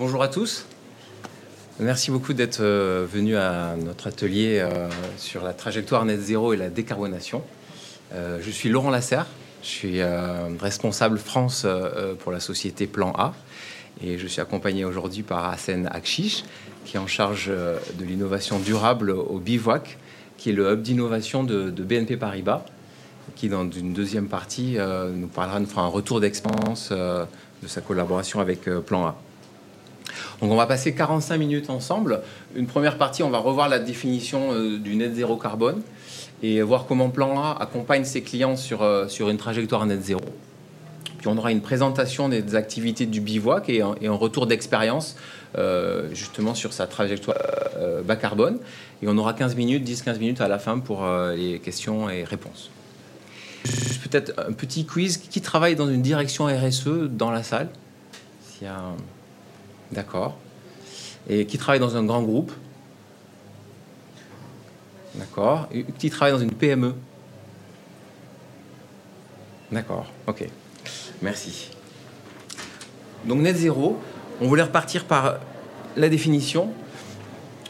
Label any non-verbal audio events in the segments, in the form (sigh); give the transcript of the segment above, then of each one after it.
Bonjour à tous. Merci beaucoup d'être euh, venu à notre atelier euh, sur la trajectoire net zéro et la décarbonation. Euh, je suis Laurent Lasserre, je suis responsable France pour la société Plan A et je suis accompagné aujourd'hui par Hassan Akchish qui est en charge de l'innovation durable au Bivouac, qui est le hub d'innovation de, de, BNP Paribas, qui dans une deuxième partie nous parlera, nous fera un retour d'expérience de sa collaboration avec Plan A. Donc on va passer 45 minutes ensemble. Une première partie, on va revoir la définition euh, du net zéro carbone et voir comment Plan A accompagne ses clients sur, euh, sur une trajectoire net zéro. Puis on aura une présentation des activités du bivouac et un, retour d'expérience euh, justement sur sa trajectoire bas carbone. Et on aura 15 minutes, 10-15 minutes à la fin pour les questions et réponses. Peut-être un petit quiz. Qui travaille dans une direction RSE dans la salle? S'il y a D'accord. Et qui travaille dans un grand groupe D'accord. Qui travaille dans une PME D'accord, ok. Merci. Donc net zéro, on voulait repartir par la définition.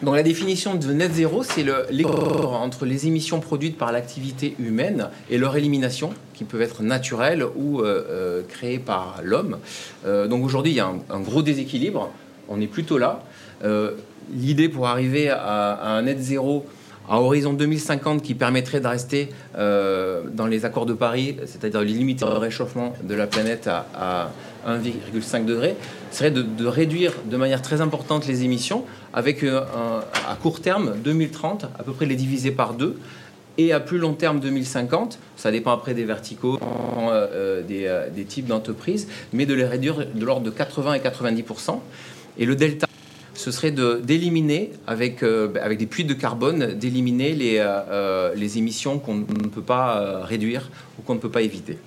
Donc la définition de net zéro, c'est l'écart entre les émissions produites par l'activité humaine et leur élimination, qui peuvent être naturelles ou euh, euh, créées par l'homme. Euh, donc aujourd'hui, il y a un, gros déséquilibre. On est plutôt là. L'idée pour arriver à, un net zéro à horizon 2050 qui permettrait de rester dans les accords de Paris, c'est-à-dire limiter le réchauffement de la planète à 1,5 degré, serait de, réduire de manière très importante les émissions, avec euh, à court terme, 2030, à peu près les diviser par deux, et à plus long terme, 2050, ça dépend après des verticaux, euh, euh, des, types d'entreprises, mais de les réduire de l'ordre de 80 et 90%. Et le delta, ce serait d'éliminer, avec, avec des puits de carbone, d'éliminer les, les émissions qu'on ne peut pas réduire ou qu'on ne peut pas éviter.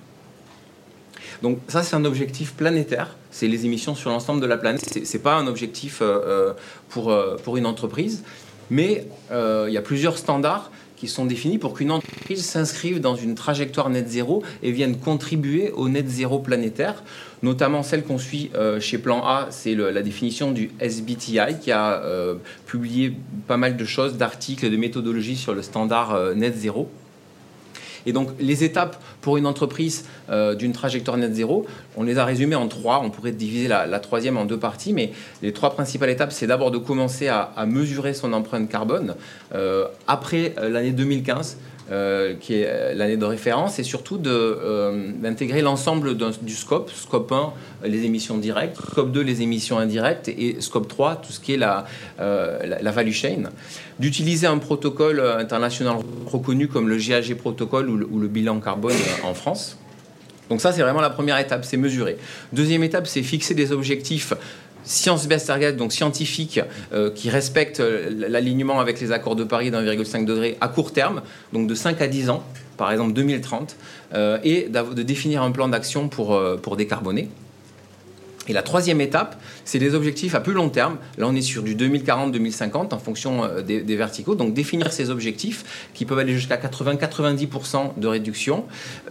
Donc ça, c'est un objectif planétaire. C'est les émissions sur l'ensemble de la planète. Ce n'est pas un objectif euh, euh, pour, euh, pour une entreprise. Mais il y a plusieurs standards sont définis pour qu'une entreprise s'inscrive dans une trajectoire net zéro et vienne contribuer au net zéro planétaire, notamment celle qu'on suit chez Plan A, c'est la définition du SBTI qui a publié pas mal de choses, d'articles, de méthodologies sur le standard net zéro. Et donc les étapes pour une entreprise euh, d'une trajectoire net zéro, on les a résumées en trois. On pourrait diviser la, troisième en deux parties, mais les trois principales étapes, c'est d'abord de commencer à, mesurer son empreinte carbone euh, après euh, l'année 2015. Euh, qui est euh, l'année de référence, et surtout euh, d'intégrer l'ensemble du scope, scope 1, les émissions directes, scope 2, les émissions indirectes, et scope 3, tout ce qui est la, la, value chain, d'utiliser un protocole international reconnu comme le GAG protocole ou le bilan carbone en France. Donc ça, c'est vraiment la première étape, c'est mesurer. Deuxième étape, c'est fixer des objectifs science-based target, donc scientifique, euh, qui respecte euh, l'alignement avec les accords de Paris d'1,5 degré à court terme, donc de 5 à 10 ans, par exemple 2030, euh, et de définir un plan d'action pour, pour décarboner. Et la troisième étape, c'est des objectifs à plus long terme. Là, on est sur du 2040-2050 en fonction euh, des, verticaux. Donc, définir ces objectifs qui peuvent aller jusqu'à 80-90% de réduction,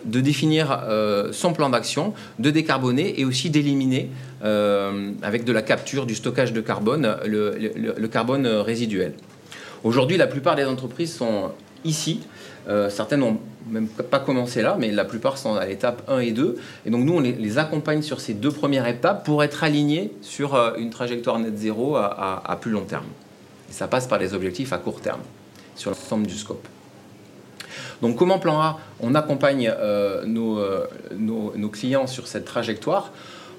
de définir euh, son plan d'action, de décarboner et aussi d'éliminer, euh, avec de la capture, du stockage de carbone, le carbone résiduel. Aujourd'hui, la plupart des entreprises sont ici euh, certaines n'ont même pas commencé là, mais la plupart sont à l'étape 1 et 2. Et donc nous, on les, accompagne sur ces deux premières étapes pour être alignés sur euh, une trajectoire net zéro à, plus long terme. Ça passe par les objectifs à court terme, sur l'ensemble du scope. Donc comment Plan A, on accompagne euh, nos, clients sur cette trajectoire?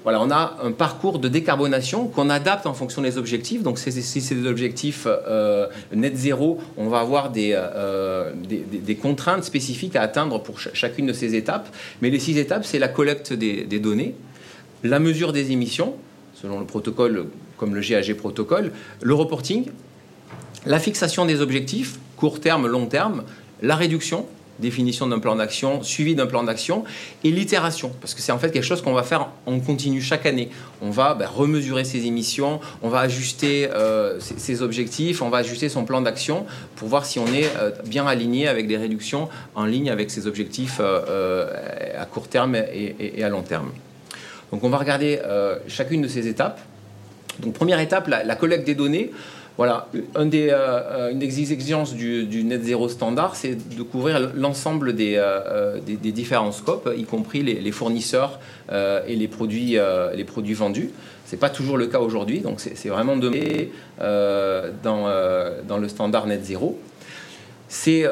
On a un parcours de décarbonation qu'on adapte en fonction des objectifs. Donc, si c'est des objectifs euh, net zéro, on va avoir euh, des, des, contraintes spécifiques à atteindre pour chacune de ces étapes. Mais les six étapes, c'est la collecte des, des, données, la mesure des émissions, selon le protocole comme le GAG protocole, le reporting, la fixation des objectifs, court terme, long terme, la réduction, définition d'un plan d'action, suivi d'un plan d'action, et l'itération, parce que c'est en fait quelque chose qu'on va faire en continu chaque année. On va ben, remesurer ses émissions, on va ajuster euh, ses, objectifs, on va ajuster son plan d'action pour voir si on est euh, bien aligné avec des réductions en ligne avec ses objectifs euh, à court terme et, à long terme. Donc on va regarder chacune de ces étapes. Donc première étape, la, collecte des données. Voilà, une des, euh, une des exigences du, net zéro standard, c'est de couvrir l'ensemble des, des, différents scopes, y compris les, fournisseurs et les produits, les produits vendus. Ce n'est pas toujours le cas aujourd'hui, donc c'est vraiment demandé dans, dans le standard net zéro. C'est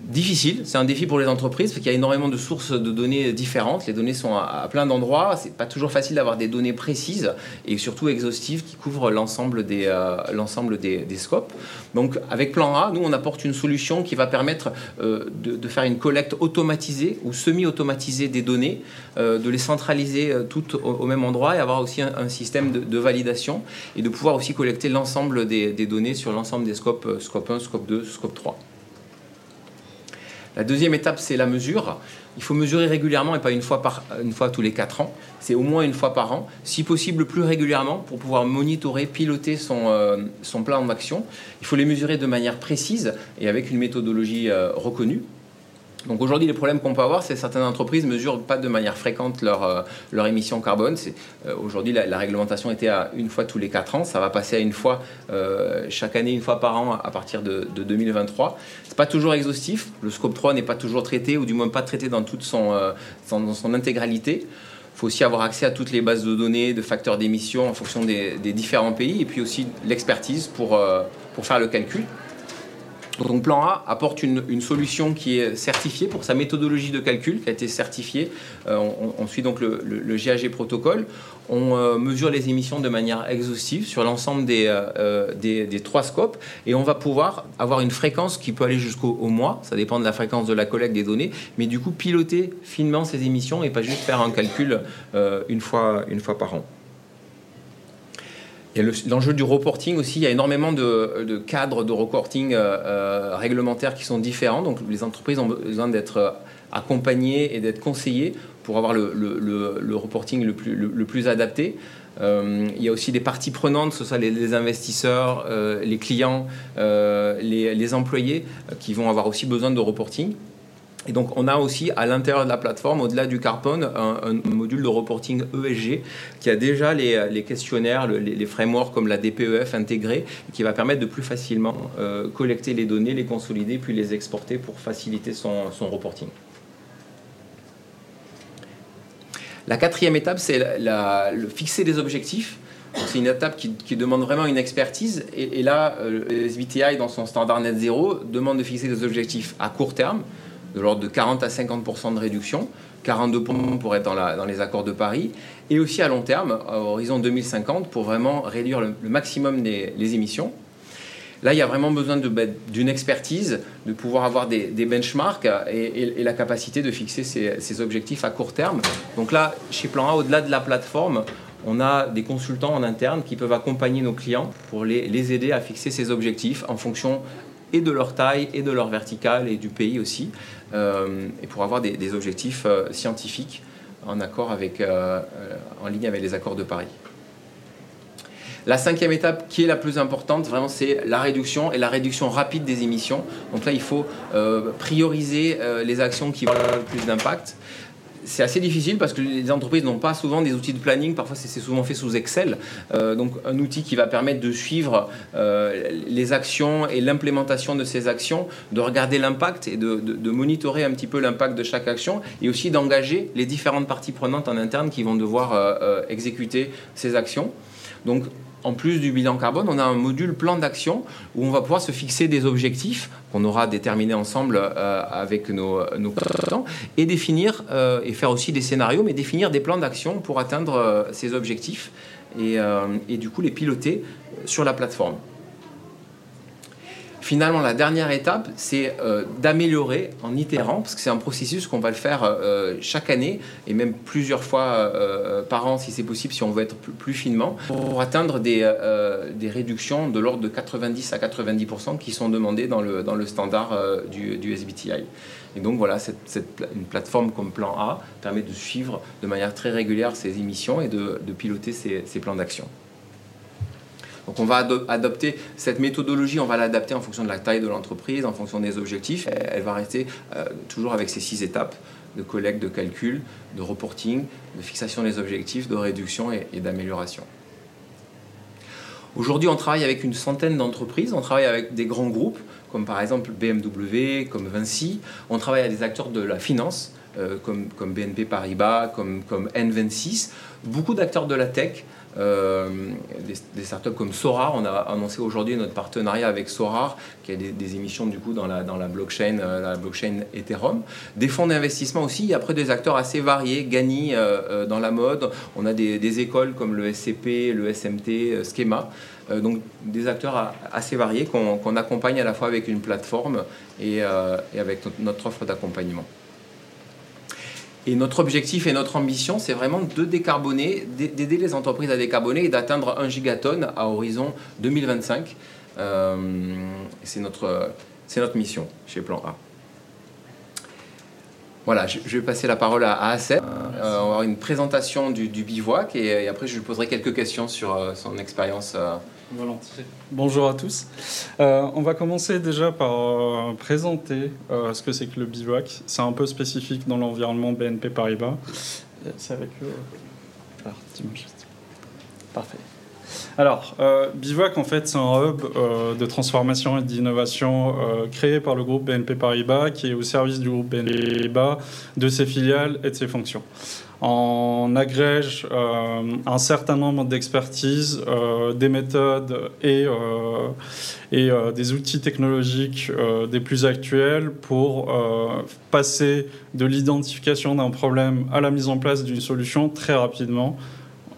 difficile, c'est un défi pour les entreprises parce qu'il y a énormément de sources de données différentes. Les données sont à, plein d'endroits. C'est pas toujours facile d'avoir des données précises et surtout exhaustives qui couvrent l'ensemble des, euh, l'ensemble des, scopes. Donc, avec Plan A, nous on apporte une solution qui va permettre euh, de, faire une collecte automatisée ou semi-automatisée des données, euh, de les centraliser toutes au, même endroit et avoir aussi un, système de, validation et de pouvoir aussi collecter l'ensemble des, des données sur l'ensemble des scopes, scope 1, scope 2, scope 3. La deuxième étape, c'est la mesure. Il faut mesurer régulièrement et pas une fois, par, une fois tous les quatre ans. C'est au moins une fois par an, si possible plus régulièrement pour pouvoir monitorer, piloter son, euh, son plan d'action. Il faut les mesurer de manière précise et avec une méthodologie euh, reconnue. Donc aujourd'hui, les problèmes qu'on peut avoir, c'est que certaines entreprises ne mesurent pas de manière fréquente leur, euh, leur carbone. Euh, aujourd'hui, la, réglementation était à une fois tous les quatre ans. Ça va passer à une fois euh, chaque année, une fois par an à partir de, 2023. Ce n'est pas toujours exhaustif. Le scope 3 n'est pas toujours traité, ou du moins pas traité dans toute son, dans son intégralité. Il faut aussi avoir accès à toutes les bases de données, de facteurs d'émission en fonction des, des, différents pays, et puis aussi l'expertise pour, pour faire le calcul. Donc Plan A apporte une, solution qui est certifiée pour sa méthodologie de calcul, qui a été certifiée. Euh, on, suit donc le, GAG protocole. On euh, mesure les émissions de manière exhaustive sur l'ensemble euh, des, trois scopes et on va pouvoir avoir une fréquence qui peut aller jusqu'au mois, ça dépend de la fréquence de la collecte des données, mais du coup piloter finement ces émissions et pas juste faire un calcul une fois par an. Il y a l'enjeu du reporting aussi. Il y a énormément de, cadres de reporting euh, euh, réglementaires qui sont différents. Donc les entreprises ont besoin d'être euh, accompagnées et d'être conseillées pour avoir le, reporting le plus, adapté. il y a aussi des parties prenantes, ce soit les, investisseurs, les clients, les, employés, qui vont avoir aussi besoin de reporting. Et donc, on a aussi à l'intérieur de la plateforme, au-delà du Carbone, un, module de reporting ESG qui a déjà les, questionnaires, les, frameworks comme la DPEF intégrés, qui va permettre de plus facilement euh, collecter les données, les consolider, puis les exporter pour faciliter son, reporting. La quatrième étape, c'est le fixer des objectifs. C'est une étape qui, demande vraiment une expertise. Et, là, euh, le SBTI, dans son standard net zéro, demande de fixer des objectifs à court terme, de l'ordre de 40 à 50 de réduction, 42 pour être dans, les accords de Paris, et aussi à long terme, à horizon 2050, pour vraiment réduire le, maximum des émissions. Là, il y a vraiment besoin ben, d'une expertise, de pouvoir avoir des, benchmarks et, la capacité de fixer ces, objectifs à court terme. Donc là, chez Plan A, au-delà de la plateforme, on a des consultants en interne qui peuvent accompagner nos clients pour les, les aider à fixer ces objectifs en fonction et de leur taille et de leur verticale et du pays aussi, euh, et pour avoir des, objectifs euh, scientifiques en accord avec, euh, en ligne avec les accords de Paris. La cinquième étape qui est la plus importante, vraiment, c'est la réduction et la réduction rapide des émissions. Donc là, il faut prioriser les actions qui ont le plus d'impact c'est assez difficile parce que les entreprises n'ont pas souvent des outils de planning. Parfois, c'est souvent fait sous Excel. Euh, donc, un outil qui va permettre de suivre euh, les actions et l'implémentation de ces actions, de regarder l'impact et de, monitorer un petit peu l'impact de chaque action et aussi d'engager les différentes parties prenantes en interne qui vont devoir euh, exécuter ces actions. En plus du bilan carbone, on a un module plan d'action où on va pouvoir se fixer des objectifs qu'on aura déterminés ensemble euh, avec nos, nos et définir euh, et faire aussi des scénarios, mais définir des plans d'action pour atteindre euh, ces objectifs et, du coup les piloter sur la plateforme. Finalement, la dernière étape, c'est euh, d'améliorer en itérant, parce que c'est un processus qu'on va le faire euh, chaque année et même plusieurs fois euh, par an si c'est possible, si on veut être plus, finement, pour atteindre des, des réductions de l'ordre de 90 à 90% qui sont demandées dans le, dans le standard du, du, SBTI. Et donc voilà, cette, une plateforme comme Plan A permet de suivre de manière très régulière ces émissions et de, de piloter ces, ces plans d'action. Donc on va adopter cette méthodologie, on va l'adapter en fonction de la taille de l'entreprise, en fonction des objectifs. Elle va rester euh, toujours avec ces six étapes de collecte, de calcul, de reporting, de fixation des objectifs, de réduction et, d'amélioration. Aujourd'hui, on travaille avec une centaine d'entreprises, on travaille avec des grands groupes, comme par exemple BMW, comme Vinci, on travaille avec des acteurs de la finance, comme, comme, BNP Paribas, comme N26, beaucoup d'acteurs de la tech, euh, des, startups comme Sorar. On a annoncé aujourd'hui notre partenariat avec Sorar, qui a des, émissions du coup dans la, dans la blockchain, euh, la blockchain Ethereum. Des fonds d'investissement aussi. après des acteurs assez variés, Gani euh, dans la mode. On a des, écoles comme le SCP, le SMT, Schema. donc des acteurs assez variés qu'on accompagne à la fois avec une plateforme et, et avec notre offre d'accompagnement. Et notre objectif et notre ambition, c'est vraiment de décarboner, d'aider les entreprises à décarboner et d'atteindre 1 gigatonne à horizon 2025. Euh, c'est notre, notre mission chez Plan A. Voilà, je, vais passer la parole à, à euh, on va avoir une présentation du, bivouac et, après je lui poserai quelques questions sur euh, son expérience. Bonjour à tous. Euh, on va commencer déjà par euh, présenter euh, ce que c'est que le bivouac. C'est un peu spécifique dans l'environnement BNP Paribas. C'est avec eux. Ah, Parfait. Alors, Bivouac, en fait, c'est un hub de transformation et d'innovation créé par le groupe BNP Paribas, qui est au service du groupe BNP Paribas, de ses filiales et de ses fonctions on agrège euh, un certain nombre d'expertises, euh, des méthodes et, euh, des outils technologiques des plus actuels pour passer de l'identification d'un problème à la mise en place d'une solution très rapidement,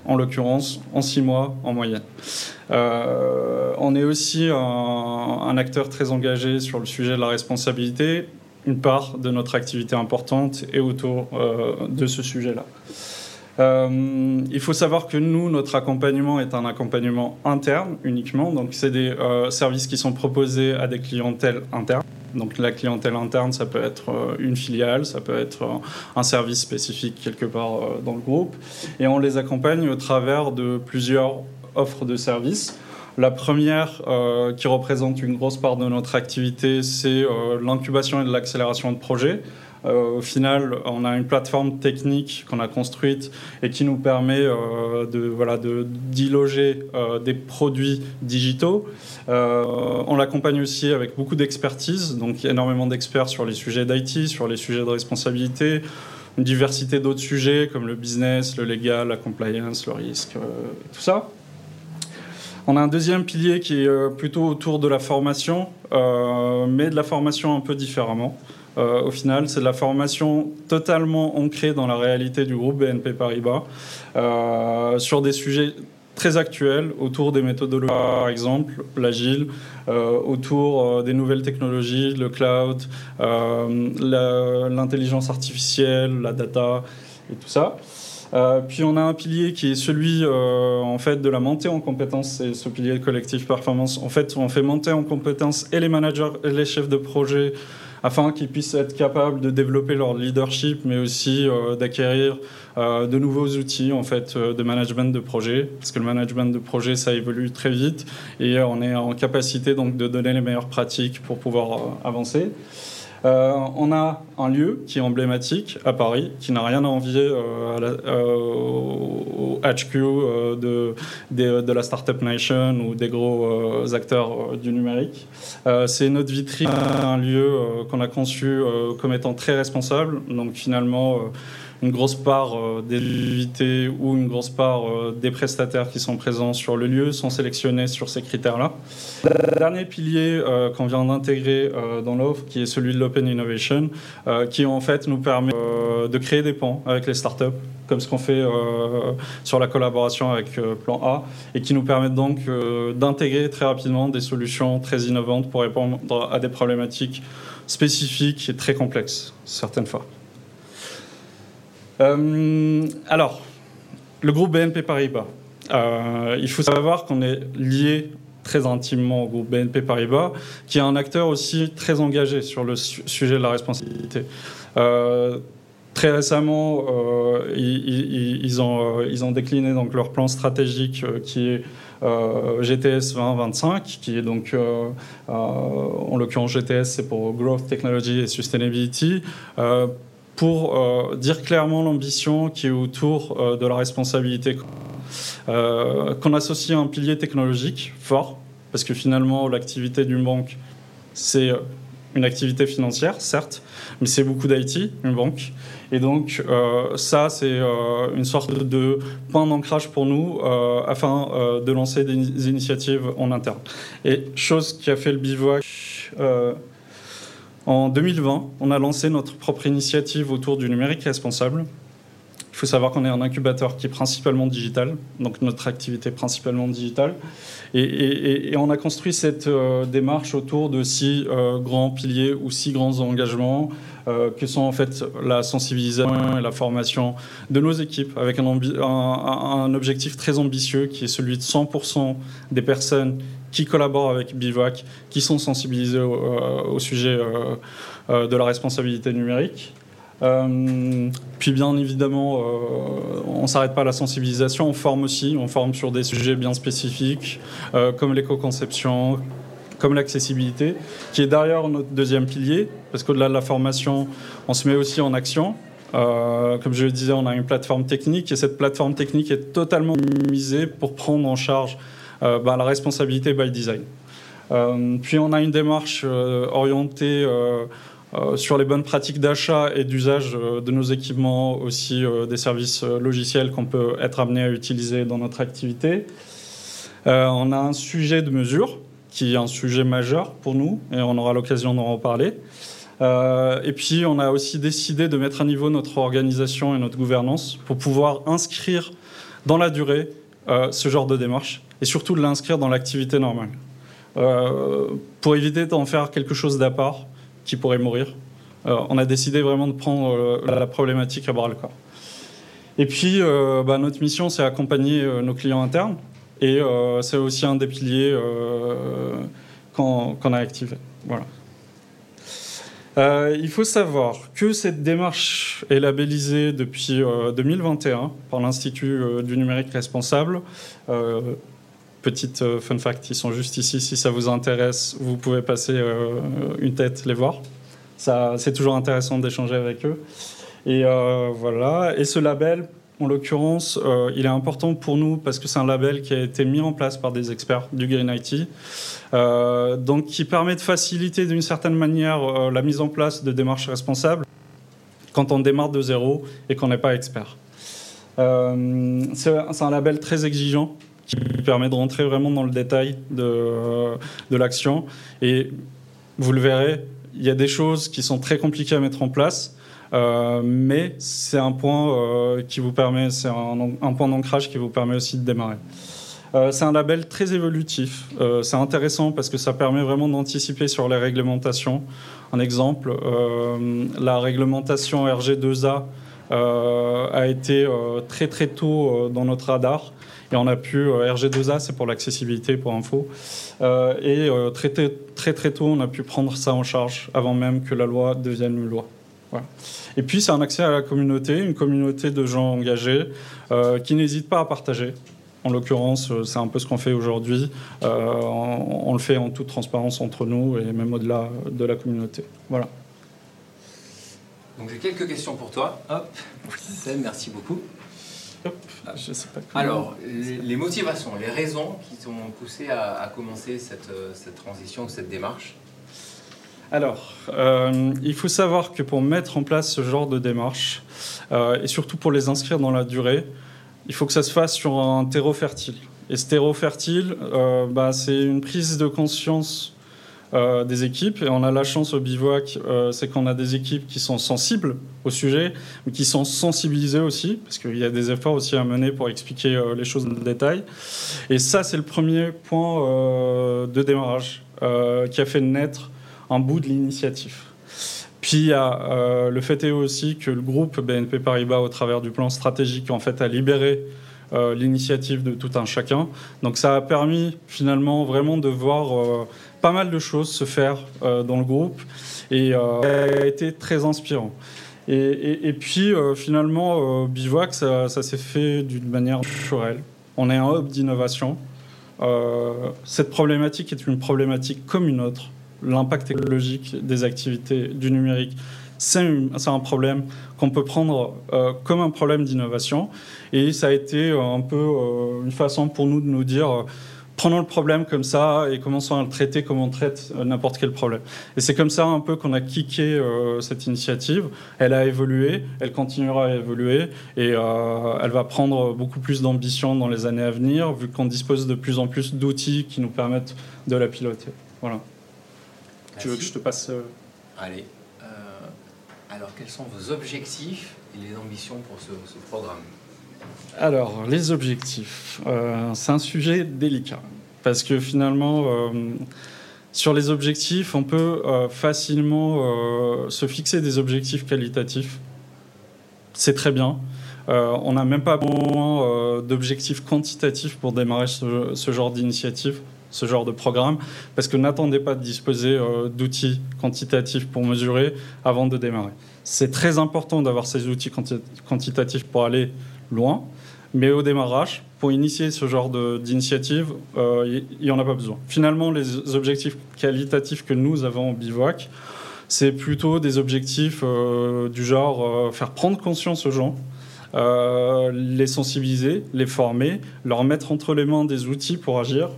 en l'occurrence en six mois en moyenne. on est aussi un acteur très engagé sur le sujet de la responsabilité une part de notre activité importante est autour euh, de ce sujet-là. Euh, il faut savoir que nous, notre accompagnement est un accompagnement interne uniquement. Donc, c'est des euh, services qui sont proposés à des clientèles internes. Donc, la clientèle interne, ça peut être une filiale, ça peut être un service spécifique quelque part dans le groupe. Et on les accompagne au travers de plusieurs offres de services. La première, euh, qui représente une grosse part de notre activité, c'est euh, l'incubation et l'accélération de projets. Euh, au final, on a une plateforme technique qu'on a construite et qui nous permet de voilà de loger des produits digitaux. on l'accompagne aussi avec beaucoup d'expertise, donc énormément d'experts sur les sujets d'IT, sur les sujets de responsabilité, une diversité d'autres sujets comme le business, le légal, la compliance, le risque, tout ça. On a un deuxième pilier qui est euh, plutôt autour de la formation, euh, mais de la formation un peu différemment. Euh, au final, c'est de la formation totalement ancrée dans la réalité du groupe BNP Paribas, sur des sujets très actuels autour des méthodologies, par exemple l'agile, autour des nouvelles technologies, le cloud, l'intelligence artificielle, la data et tout ça. Euh, puis on a un pilier qui est celui euh, en fait de la montée en compétences, c'est ce pilier collectif performance. En fait, on fait monter en compétences et les managers et les chefs de projet afin qu'ils puissent être capables de développer leur leadership, mais aussi euh, d'acquérir de nouveaux outils en fait de management de projet, parce que le management de projet ça évolue très vite et on est en capacité donc de donner les meilleures pratiques pour pouvoir avancer. Euh, on a un lieu qui est emblématique à Paris, qui n'a rien à envier euh, euh, au HQ de, de, la Startup Nation ou des gros acteurs du numérique. C'est notre vitrine, un lieu qu'on a conçu comme étant très responsable. Donc finalement, une grosse part euh, des invités ou une grosse part euh, des prestataires qui sont présents sur le lieu sont sélectionnés sur ces critères-là. Le dernier pilier euh, qu'on vient d'intégrer dans l'offre, qui est celui de l'Open Innovation, qui en fait nous permet de créer des ponts avec les startups, comme ce qu'on fait sur la collaboration avec Plan A, et qui nous permettent donc d'intégrer très rapidement des solutions très innovantes pour répondre à des problématiques spécifiques et très complexes, certaines fois. Euh, alors, le groupe BNP Paribas. Euh, il faut savoir qu'on est lié très intimement au groupe BNP Paribas, qui est un acteur aussi très engagé sur le sujet de la responsabilité. Euh, très récemment, ils, ont, décliné donc leur plan stratégique qui est GTS 2025, qui est donc, en l'occurrence GTS, c'est pour Growth, Technology et Sustainability pour euh, dire clairement l'ambition qui est autour euh, de la responsabilité. qu'on associe à un pilier technologique fort, parce que finalement, l'activité d'une banque, c'est une activité financière, certes, mais c'est beaucoup d'IT, une banque. Et donc, euh, ça, c'est euh, une sorte de point d'ancrage pour nous euh, afin de lancer des initiatives en interne. Et chose qui a fait le bivouac. En 2020, on a lancé notre propre initiative autour du numérique responsable. Il faut savoir qu'on est un incubateur qui est principalement digital, donc notre activité est principalement digitale. Et, on a construit cette euh, démarche autour de six euh, grands piliers ou six grands engagements, euh, que sont en fait la sensibilisation et la formation de nos équipes, avec un, un, objectif très ambitieux qui est celui de 100% des personnes qui collaborent avec Bivouac, qui sont sensibilisées au sujet de la responsabilité numérique. Euh, puis bien évidemment, euh, on ne s'arrête pas à la sensibilisation, on forme aussi, on forme sur des sujets bien spécifiques, euh, comme l'éco-conception, comme l'accessibilité, qui est derrière notre deuxième pilier, parce qu'au-delà de la formation, on se met aussi en action. comme je le disais, on a une plateforme technique et cette plateforme technique est totalement misée pour prendre en charge bah, la responsabilité by design. puis on a une démarche orientée euh, sur les bonnes pratiques d'achat et d'usage euh, de nos équipements, aussi euh, des services logiciels qu'on peut être amené à utiliser dans notre activité. on a un sujet de mesure qui est un sujet majeur pour nous et on aura l'occasion d'en reparler. et puis on a aussi décidé de mettre à niveau notre organisation et notre gouvernance pour pouvoir inscrire dans la durée ce genre de démarche et surtout de l'inscrire dans l'activité normale. pour éviter d'en faire quelque chose d'à part qui pourraient mourir. Euh, on a décidé vraiment de prendre euh, la problématique à bras le corps. Et puis, euh, bah, notre mission, c'est accompagner nos clients internes. Et c'est aussi un des piliers qu'on a activé. Voilà. il faut savoir que cette démarche est labellisée depuis 2021 par l'Institut du numérique responsable. Petite euh, fun fact, ils sont juste ici. Si ça vous intéresse, vous pouvez passer euh, une tête, les voir. C'est toujours intéressant d'échanger avec eux. Et euh, voilà. Et ce label, en l'occurrence, il est important pour nous parce que c'est un label qui a été mis en place par des experts du Green IT, donc qui permet de faciliter d'une certaine manière la mise en place de démarches responsables quand on démarre de zéro et qu'on n'est pas expert. c'est un label très exigeant qui permet de rentrer vraiment dans le détail de, de l'action. Et vous le verrez, il y a des choses qui sont très compliquées à mettre en place. Euh, mais c'est un point euh, qui vous permet, c'est un, point d'ancrage qui vous permet aussi de démarrer. Euh, c'est un label très évolutif. c'est intéressant parce que ça permet vraiment d'anticiper sur les réglementations. Un exemple, la réglementation RG2A a été très très tôt dans notre radar. Et on a pu, euh, RG2A, c'est pour l'accessibilité, pour info. Euh, et euh, très, très, très tôt, on a pu prendre ça en charge avant même que la loi devienne une loi. Et puis, c'est un accès à la communauté, une communauté de gens engagés qui n'hésitent pas à partager. En l'occurrence, c'est un peu ce qu'on fait aujourd'hui. On, on, le fait en toute transparence entre nous et même au-delà de la communauté. Voilà. Donc j'ai quelques questions pour toi. Hop, merci beaucoup. Ah, je sais pas Alors, les, motivations, les raisons qui t'ont poussé à, commencer cette, cette, transition, cette démarche alors, euh, il faut savoir que pour mettre en place ce genre de démarche, euh, et surtout pour les inscrire dans la durée, il faut que ça se fasse sur un terreau fertile. Et ce terreau fertile, euh, bah, c'est une prise de conscience euh, des équipes. Et on a la chance au bivouac, euh, c'est qu'on a des équipes qui sont sensibles au sujet, mais qui sont sensibilisées aussi, parce qu'il y a des efforts aussi à mener pour expliquer euh, les choses dans le détail. Et ça, c'est le premier point de démarrage qui a fait naître un bout de l'initiative. Puis il y a le fait aussi que le groupe BNP Paribas, au travers du plan stratégique, en fait, a libéré l'initiative de tout un chacun. Donc ça a permis finalement vraiment de voir pas mal de choses se faire euh, dans le groupe et euh, a été très inspirant. Et, puis euh, finalement, Bivouac, ça, s'est fait d'une manière naturelle. On est un hub d'innovation. cette problématique est une problématique comme une autre. L'impact écologique des activités du numérique, c'est un, problème qu'on peut prendre comme un problème d'innovation. Et ça a été un peu une façon pour nous de nous dire prenons le problème comme ça et commençons à le traiter comme on traite euh, n'importe quel problème. Et c'est comme ça un peu qu'on a kické euh, cette initiative. Elle a évolué, elle continuera à évoluer et euh, elle va prendre beaucoup plus d'ambition dans les années à venir, vu qu'on dispose de plus en plus d'outils qui nous permettent de la piloter. Voilà. Tu veux que je te passe Allez. alors, quels sont vos objectifs et les ambitions pour ce programme? Alors, les objectifs, euh, c'est un sujet délicat parce que finalement, euh, sur les objectifs, on peut euh, facilement se fixer des objectifs qualitatifs. C'est très bien. on n'a même pas besoin d'objectifs quantitatifs pour démarrer ce, ce genre d'initiative, ce genre de programme, parce que n'attendez pas de disposer d'outils quantitatifs pour mesurer avant de démarrer. C'est très important d'avoir ces outils quantitatifs pour aller loin. Mais au démarrage, pour initier ce genre d'initiative, euh, il n'y en a pas besoin. Finalement, les objectifs qualitatifs que nous avons au bivouac, c'est plutôt des objectifs euh, du genre euh, faire prendre conscience aux gens, les sensibiliser, les former, leur mettre entre les mains des outils pour agir.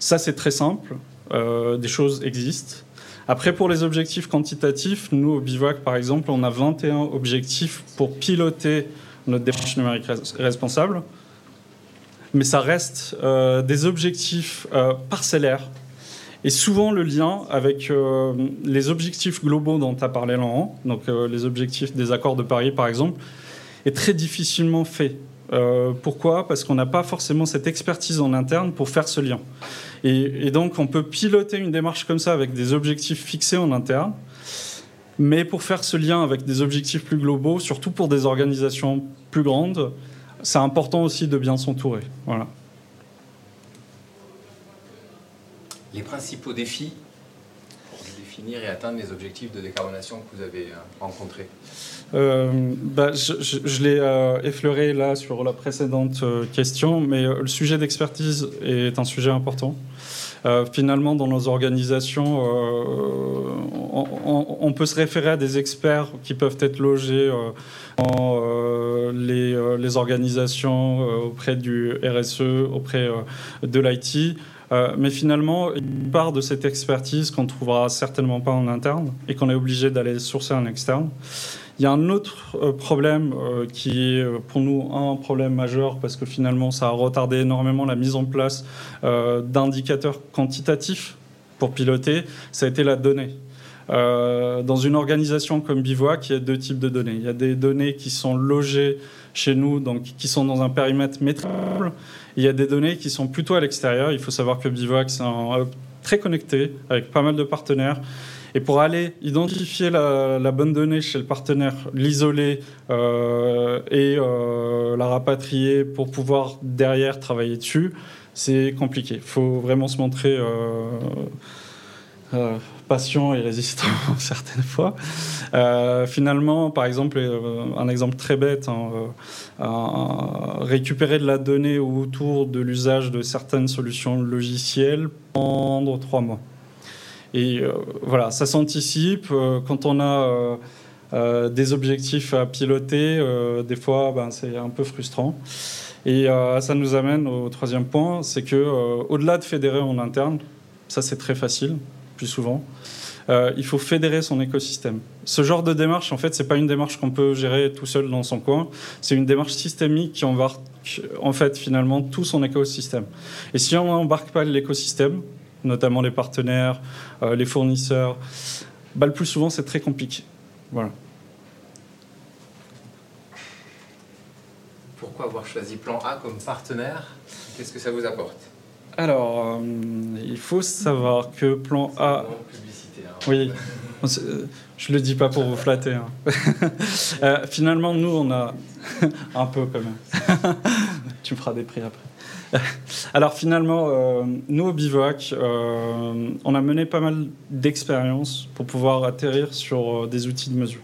Ça, c'est très simple. des choses existent. Après, pour les objectifs quantitatifs, nous, au bivouac, par exemple, on a 21 objectifs pour piloter notre démarche numérique responsable. Mais ça reste euh, des objectifs euh, parcellaires. Et souvent, le lien avec euh, les objectifs globaux dont as parlé, Laurent, donc les objectifs des accords de Paris, par exemple, est très difficilement fait. pourquoi? Parce qu'on n'a pas forcément cette expertise en interne pour faire ce lien. Et, donc, on peut piloter une démarche comme ça avec des objectifs fixés en interne, mais pour faire ce lien avec des objectifs plus globaux, surtout pour des organisations plus grandes, c'est important aussi de bien s'entourer. Voilà. Les principaux défis pour définir et atteindre les objectifs de décarbonation que vous avez euh, rencontrés euh, bah, je, l'ai euh, effleuré là sur la précédente question, mais le sujet d'expertise est un sujet important. Euh, finalement, dans nos organisations, euh, on, peut se référer à des experts qui peuvent être logés euh, dans les, les, organisations auprès du RSE, auprès de l'IT. mais finalement, une part de cette expertise qu'on ne trouvera certainement pas en interne et qu'on est obligé d'aller sourcer en externe. Il y a un autre euh, problème euh, qui est euh, pour nous un problème majeur parce que finalement ça a retardé énormément la mise en place d'indicateurs quantitatifs pour piloter, ça a été la donnée. dans une organisation comme Bivouac, il y a deux types de données. Il y a des données qui sont logées chez nous, donc qui sont dans un périmètre maîtrisable. Il y a des données qui sont plutôt à l'extérieur. Il faut savoir que Bivouac, c'est un hub très connecté avec pas mal de partenaires. Et pour aller identifier la, bonne donnée chez le partenaire, l'isoler euh, et euh, la rapatrier pour pouvoir derrière travailler dessus, c'est compliqué. Il faut vraiment se montrer euh, patient et résistant (laughs) certaines fois. finalement, par exemple, un exemple très bête, hein, récupérer de la donnée autour de l'usage de certaines solutions logicielles pendant trois mois. Et euh, voilà, ça s'anticipe. Euh, quand on a euh, des objectifs à piloter, des fois, ben, c'est un peu frustrant. Et ça nous amène au troisième point, c'est que au-delà de fédérer en interne, ça c'est très facile, plus souvent. il faut fédérer son écosystème. Ce genre de démarche, en fait, c'est pas une démarche qu'on peut gérer tout seul dans son coin. C'est une démarche systémique qui embarque, en fait, finalement, tout son écosystème. Et si on n'embarque pas l'écosystème, notamment les partenaires, euh, les fournisseurs, bah, le plus souvent c'est très compliqué. Voilà. Pourquoi avoir choisi Plan A comme partenaire? Qu'est-ce que ça vous apporte? Alors, euh, il faut savoir que Plan A. Publicité, hein. Oui. Je le dis pas pour vous flatter. Hein. (laughs) Euh, finalement, nous, on a (laughs) un peu quand même. Tu me feras des prix après. (laughs) Alors finalement, euh, nous au Bivouac, euh, on a mené pas mal d'expériences pour pouvoir atterrir sur euh, des outils de mesure.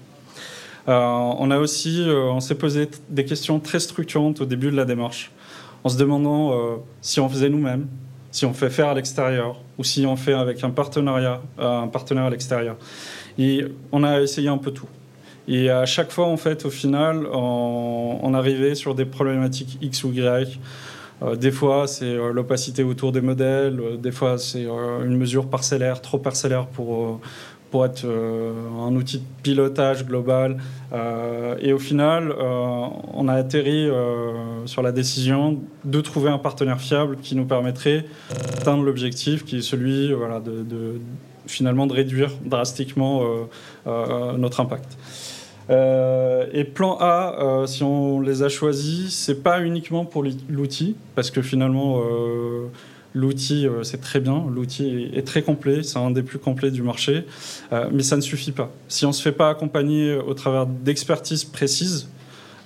on a aussi, on s'est posé des questions très structurantes au début de la démarche, en se demandant si on faisait nous-mêmes, si on fait faire à l'extérieur, ou si on fait avec un partenariat, un partenaire à l'extérieur. Et on a essayé un peu tout. Et à chaque fois, en fait, au final, on, arrivait sur des problématiques X ou Y. Euh, des fois, c'est l'opacité autour des modèles. des fois, c'est une mesure parcellaire, trop parcellaire pour, pour être un outil de pilotage global. et au final, on a atterri sur la décision de trouver un partenaire fiable qui nous permettrait d'atteindre l'objectif qui est celui voilà, de finalement de réduire drastiquement euh, euh, notre impact. Euh, et plan A, si on les a choisis, c'est pas uniquement pour l'outil, parce que finalement, l'outil, c'est très bien, l'outil est, très complet, c'est un des plus complets du marché, mais ça ne suffit pas. Si on ne se fait pas accompagner au travers d'expertises précises,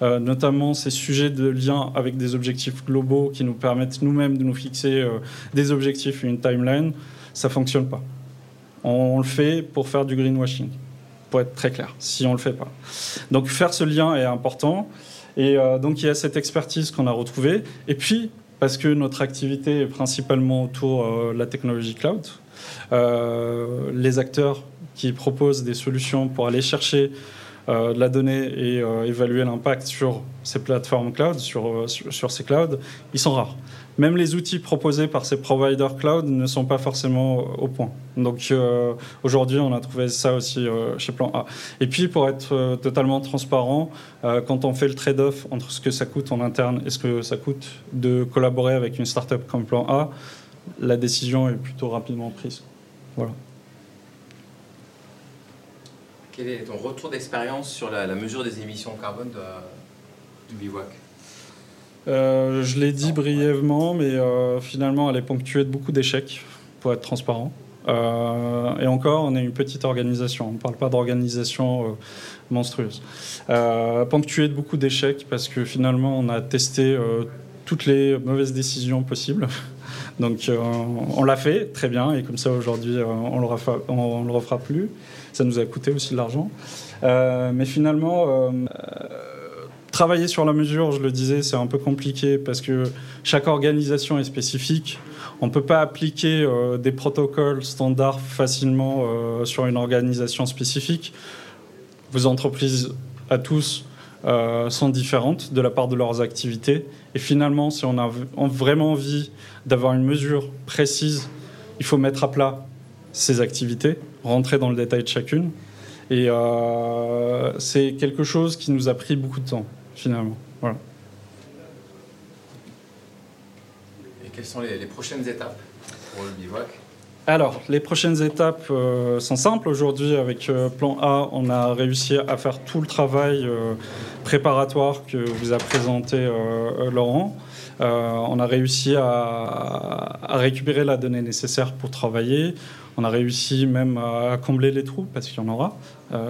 notamment ces sujets de lien avec des objectifs globaux qui nous permettent nous-mêmes de nous fixer des objectifs et une timeline, ça fonctionne pas. On le fait pour faire du greenwashing, pour être très clair, si on ne le fait pas. Donc faire ce lien est important. Et euh, donc il y a cette expertise qu'on a retrouvée. Et puis, parce que notre activité est principalement autour euh, de la technologie cloud, euh, les acteurs qui proposent des solutions pour aller chercher de la donnée et évaluer l'impact sur ces plateformes cloud, sur, sur ces clouds, ils sont rares même les outils proposés par ces providers cloud ne sont pas forcément au point. Donc euh, aujourd'hui, on a trouvé ça aussi euh, chez Plan A. Et puis, pour être euh, totalement transparent, quand on fait le trade-off entre ce que ça coûte en interne et ce que ça coûte de collaborer avec une startup comme Plan A, la décision est plutôt rapidement prise. Voilà. Quel est ton retour d'expérience sur la, mesure des émissions carbone du bivouac? Euh, je l'ai dit brièvement, mais euh, finalement, elle est ponctuée de beaucoup d'échecs, pour être transparent. Euh, et encore, on est une petite organisation. On ne parle pas d'organisation monstrueuse. ponctuée de beaucoup d'échecs parce que finalement, on a testé toutes les mauvaises décisions possibles. (laughs) Donc, on l'a fait très bien, et comme ça, aujourd'hui, on ne le refera plus. Ça nous a coûté aussi de l'argent. mais finalement Travailler sur la mesure, je le disais, c'est un peu compliqué parce que chaque organisation est spécifique. On ne peut pas appliquer euh, des protocoles standards facilement euh, sur une organisation spécifique. Vos entreprises à tous euh, sont différentes de la part de leurs activités. Et finalement, si on a vraiment envie d'avoir une mesure précise, il faut mettre à plat ces activités, rentrer dans le détail de chacune. Et c'est quelque chose qui nous a pris beaucoup de temps finalement. Voilà. Et quelles sont les, prochaines étapes pour le bivouac? Alors, les prochaines étapes euh, sont simples. Aujourd'hui, avec euh, Plan A, on a réussi à faire tout le travail euh, préparatoire que vous a présenté Laurent. on a réussi à, à, récupérer la donnée nécessaire pour travailler. On a réussi même à combler les trous, parce qu'il y en aura,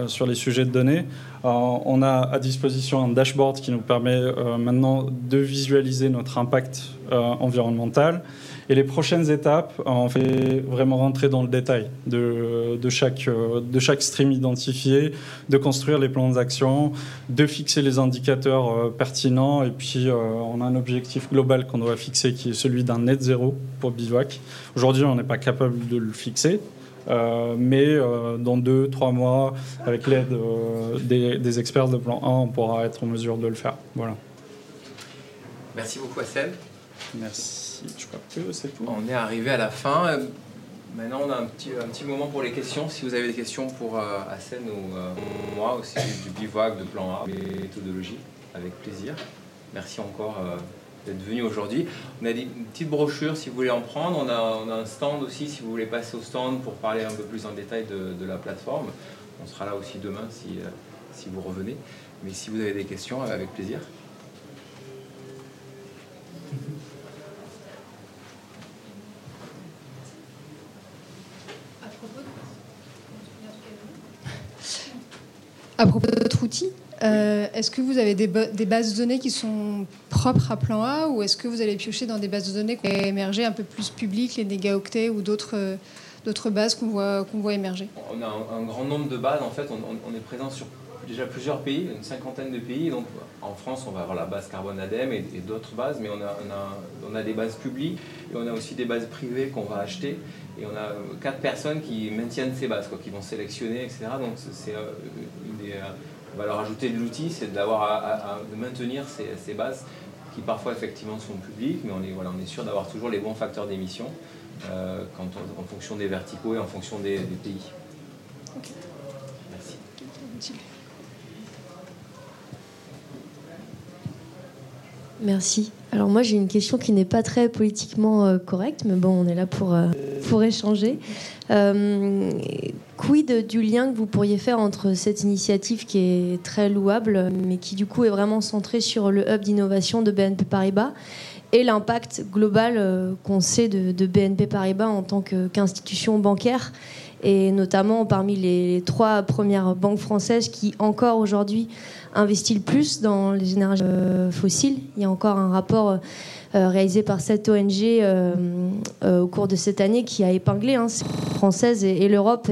sur les sujets de données. Euh, on a à disposition un dashboard qui nous permet euh, maintenant de visualiser notre impact euh, environnemental. Et les prochaines étapes, on fait vraiment rentrer dans le détail de, chaque, de chaque stream identifié, de construire les plans d'action, de fixer les indicateurs pertinents. Et puis, on a un objectif global qu'on doit fixer qui est celui d'un net zéro pour Bivouac. Aujourd'hui, on n'est pas capable de le fixer. Euh, mais euh, dans deux, trois mois, avec l'aide euh, des, experts de plan 1, on pourra être en mesure de le faire. Voilà. Merci beaucoup, Assel. Merci. On est arrivé à la fin. Maintenant, on a un petit, un petit moment pour les questions. Si vous avez des questions pour Assel ou moi aussi, du bivouac, de plan A, méthodologie, avec plaisir. Merci encore d'être venu aujourd'hui. On a une petite brochure si vous voulez en prendre. On a, un stand aussi si vous voulez passer au stand pour parler un peu plus en détail de, la plateforme. On sera là aussi demain si, euh, si vous revenez. Mais si vous avez des questions, avec plaisir. À propos de votre outil, euh, est-ce que vous avez des, bases de données qui sont propres à Plan A ou est-ce que vous allez piocher dans des bases de données qui ont émergé un peu plus publiques, les négaoctets ou d'autres d'autres bases qu'on voit, qu'on voit émerger? On a un, grand nombre de bases. En fait, on, est présent sur déjà plusieurs pays, une cinquantaine de pays. Donc, en France, on va avoir la base Carbone ADEME et, d'autres bases, mais on a, on, a, on a, des bases publiques et on a aussi des bases privées qu'on va acheter. Et on a quatre personnes qui maintiennent ces bases, quoi, qui vont sélectionner, etc. Donc, c'est une des valeur ajoutée de l'outil, c'est d'avoir de maintenir ces, bases qui parfois effectivement sont publiques, mais on est, voilà, on est sûr d'avoir toujours les bons facteurs d'émission euh, en fonction des verticaux et en fonction des, pays. Merci. Merci. Alors moi j'ai une question qui n'est pas très politiquement euh, correcte, mais bon on est là pour, euh, pour échanger. Euh, quid du lien que vous pourriez faire entre cette initiative qui est très louable, mais qui du coup est vraiment centrée sur le hub d'innovation de BNP Paribas et l'impact global qu'on sait de, BNP Paribas en tant qu'institution bancaire et notamment parmi les trois premières banques françaises qui encore aujourd'hui investit le plus dans les énergies euh, fossiles. Il y a encore un rapport euh, euh, réalisé par cette ONG au cours de cette année qui a épinglé hein, française et, l'Europe.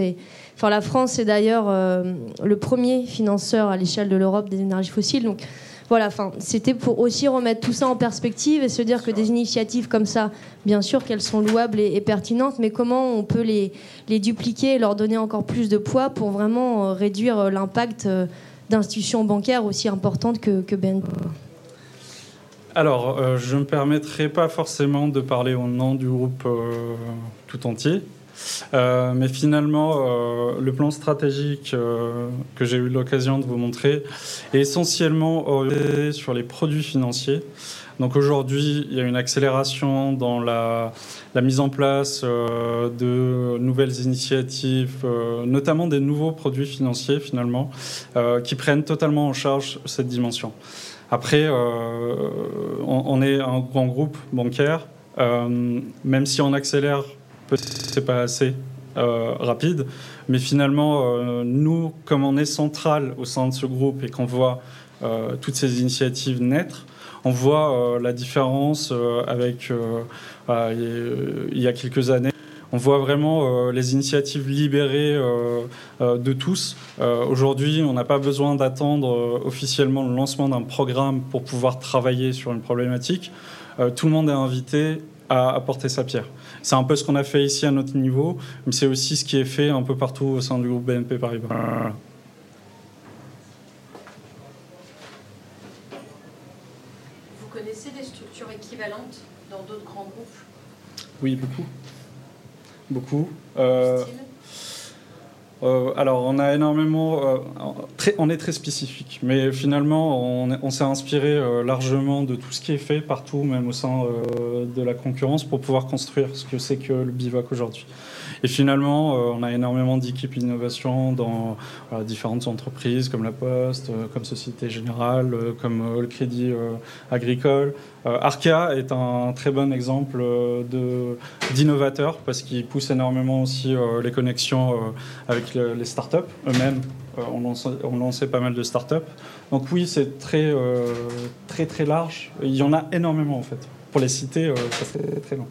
La France est d'ailleurs le premier financeur à l'échelle de l'Europe des énergies fossiles. Voilà, enfin, c'était pour aussi remettre tout ça en perspective et se dire que des initiatives comme ça, bien sûr qu'elles sont louables et, pertinentes, mais comment on peut les, les, dupliquer et leur donner encore plus de poids pour vraiment réduire l'impact d'institutions bancaires aussi importantes que, que BNP alors, euh, je ne me permettrai pas forcément de parler au nom du groupe euh, tout entier, euh, mais finalement, le plan stratégique que j'ai eu l'occasion de vous montrer est essentiellement orienté sur les produits financiers. Donc aujourd'hui, il y a une accélération dans la, mise en place euh, de nouvelles initiatives, euh, notamment des nouveaux produits financiers finalement, euh, qui prennent totalement en charge cette dimension. Après, on, est un grand groupe bancaire, même si on accélère, c'est pas assez rapide, mais finalement, nous, comme on est central au sein de ce groupe et qu'on voit toutes ces initiatives naître, on voit euh, la différence euh, avec euh, il y a quelques années. On voit vraiment les initiatives libérées de tous. Aujourd'hui, on n'a pas besoin d'attendre officiellement le lancement d'un programme pour pouvoir travailler sur une problématique. tout le monde est invité à apporter sa pierre. C'est un peu ce qu'on a fait ici à notre niveau, mais c'est aussi ce qui est fait un peu partout au sein du groupe BNP Paribas. dans d'autres grands groupes Oui, beaucoup. Beaucoup. Euh, euh, alors, on a énormément. Euh, on est très spécifique, mais finalement, on, s'est inspiré largement de tout ce qui est fait partout, même au sein de la concurrence, pour pouvoir construire ce que c'est que le bivac aujourd'hui. Et finalement, euh, on a énormément d'équipes innovation dans différentes entreprises comme La Poste, euh, comme Société Générale, euh, comme le Crédit Agricole. Arca est un très bon exemple d'innovateur parce qu'il pousse énormément aussi les connexions avec les startups eux-mêmes. on, lançait, pas mal de startups. Donc oui, c'est très, très très large. Il y en a énormément en fait. Pour les citer, ça serait très long.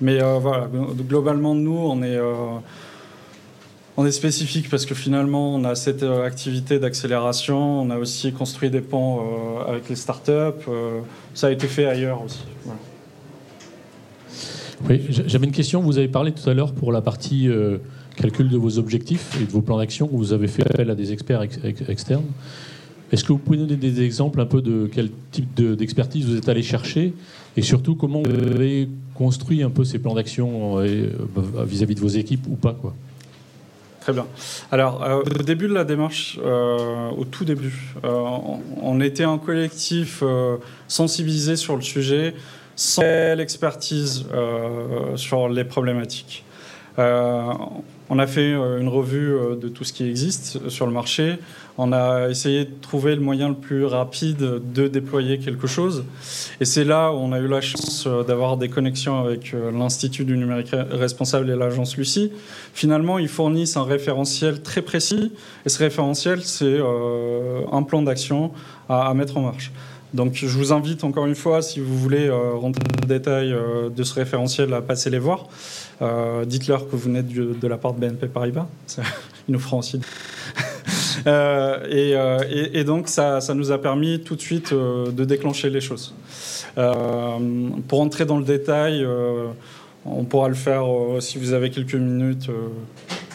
Mais euh, voilà, globalement, nous, on est, euh, on est spécifique parce que finalement, on a cette euh, activité d'accélération. On a aussi construit des ponts avec les startups. ça a été fait ailleurs aussi. Oui, j'avais une question. Vous avez parlé tout à l'heure pour la partie calcul de vos objectifs et de vos plans d'action vous avez fait appel à des experts externes. Est-ce que vous pouvez donner des exemples un peu de quel type d'expertise vous êtes allé chercher et surtout comment vous avez construit un peu ces plans d'action euh, euh, vis-à-vis de vos équipes ou pas quoi Très bien. Alors, euh, au début de la démarche, au tout début, on, était un collectif sensibilisé sur le sujet, sans l'expertise sur les problématiques. on a fait une revue de tout ce qui existe sur le marché. On a essayé de trouver le moyen le plus rapide de déployer quelque chose. Et c'est là où on a eu la chance euh, d'avoir des connexions avec euh, l'Institut du numérique responsable et l'agence Lucie. Finalement, ils fournissent un référentiel très précis. Et ce référentiel, c'est euh, un plan d'action à, mettre en marche. Donc je vous invite encore une fois, si vous voulez rentrer dans le détail de ce référentiel, à passer les voir. Dites-leur que vous venez de la part de BNP Paribas. (laughs) Ils nous feront aussi. Euh, euh, et, donc, ça, ça, nous a permis tout de suite euh, de déclencher les choses. pour entrer dans le détail, on pourra le faire si vous avez quelques minutes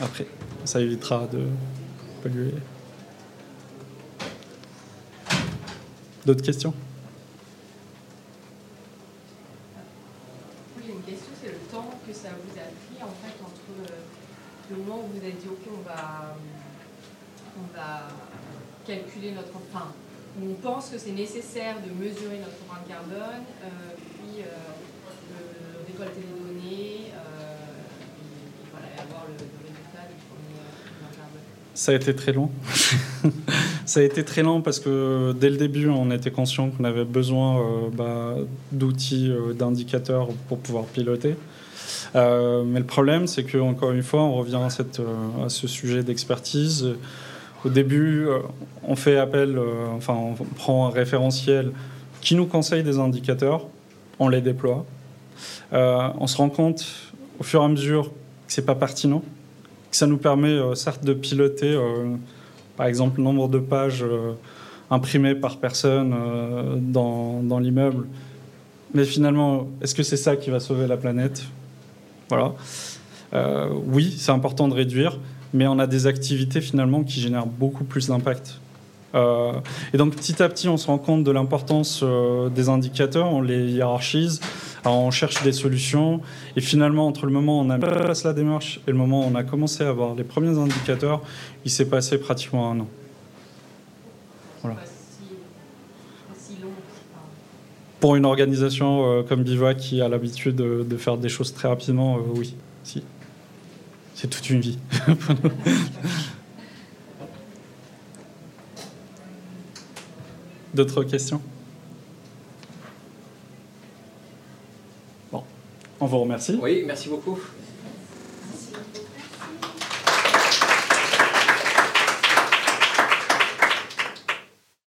après. Ça évitera de polluer. D'autres questions? On pense que c'est nécessaire de mesurer notre empreinte carbone, euh, puis euh, récolter les données euh, et, avoir le, résultat du premier empreinte carbone. Ça a été très long. (laughs) ça a été très long parce que dès le début, on était conscient qu'on avait besoin euh, bah, d'outils, euh, d'indicateurs pour pouvoir piloter. Euh, mais le problème, c'est que encore une fois, on revient euh, à ce sujet d'expertise. Au début, euh, on fait appel, euh, enfin, on prend un référentiel qui nous conseille des indicateurs, on les déploie. Euh, on se rend compte au fur et à mesure que c'est pas pertinent, que ça nous permet certes de piloter, par exemple, le nombre de pages imprimées par personne dans, dans l'immeuble. Mais finalement, est-ce que c'est ça qui va sauver la planète? Voilà. Oui, c'est important de réduire, mais on a des activités finalement qui génèrent beaucoup plus d'impact. Euh, et donc petit à petit, on se rend compte de l'importance euh, des indicateurs, on les hiérarchise, on cherche des solutions, et finalement, entre le moment où on a mis en place la démarche et le moment où on a commencé à avoir les premiers indicateurs, il s'est passé pratiquement un an. Voilà. Pour une organisation euh, comme Bivouac qui a l'habitude de, de faire des choses très rapidement, oui, si. C'est toute une vie. (laughs) D'autres questions? Bon, on vous remercie. Oui, merci beaucoup.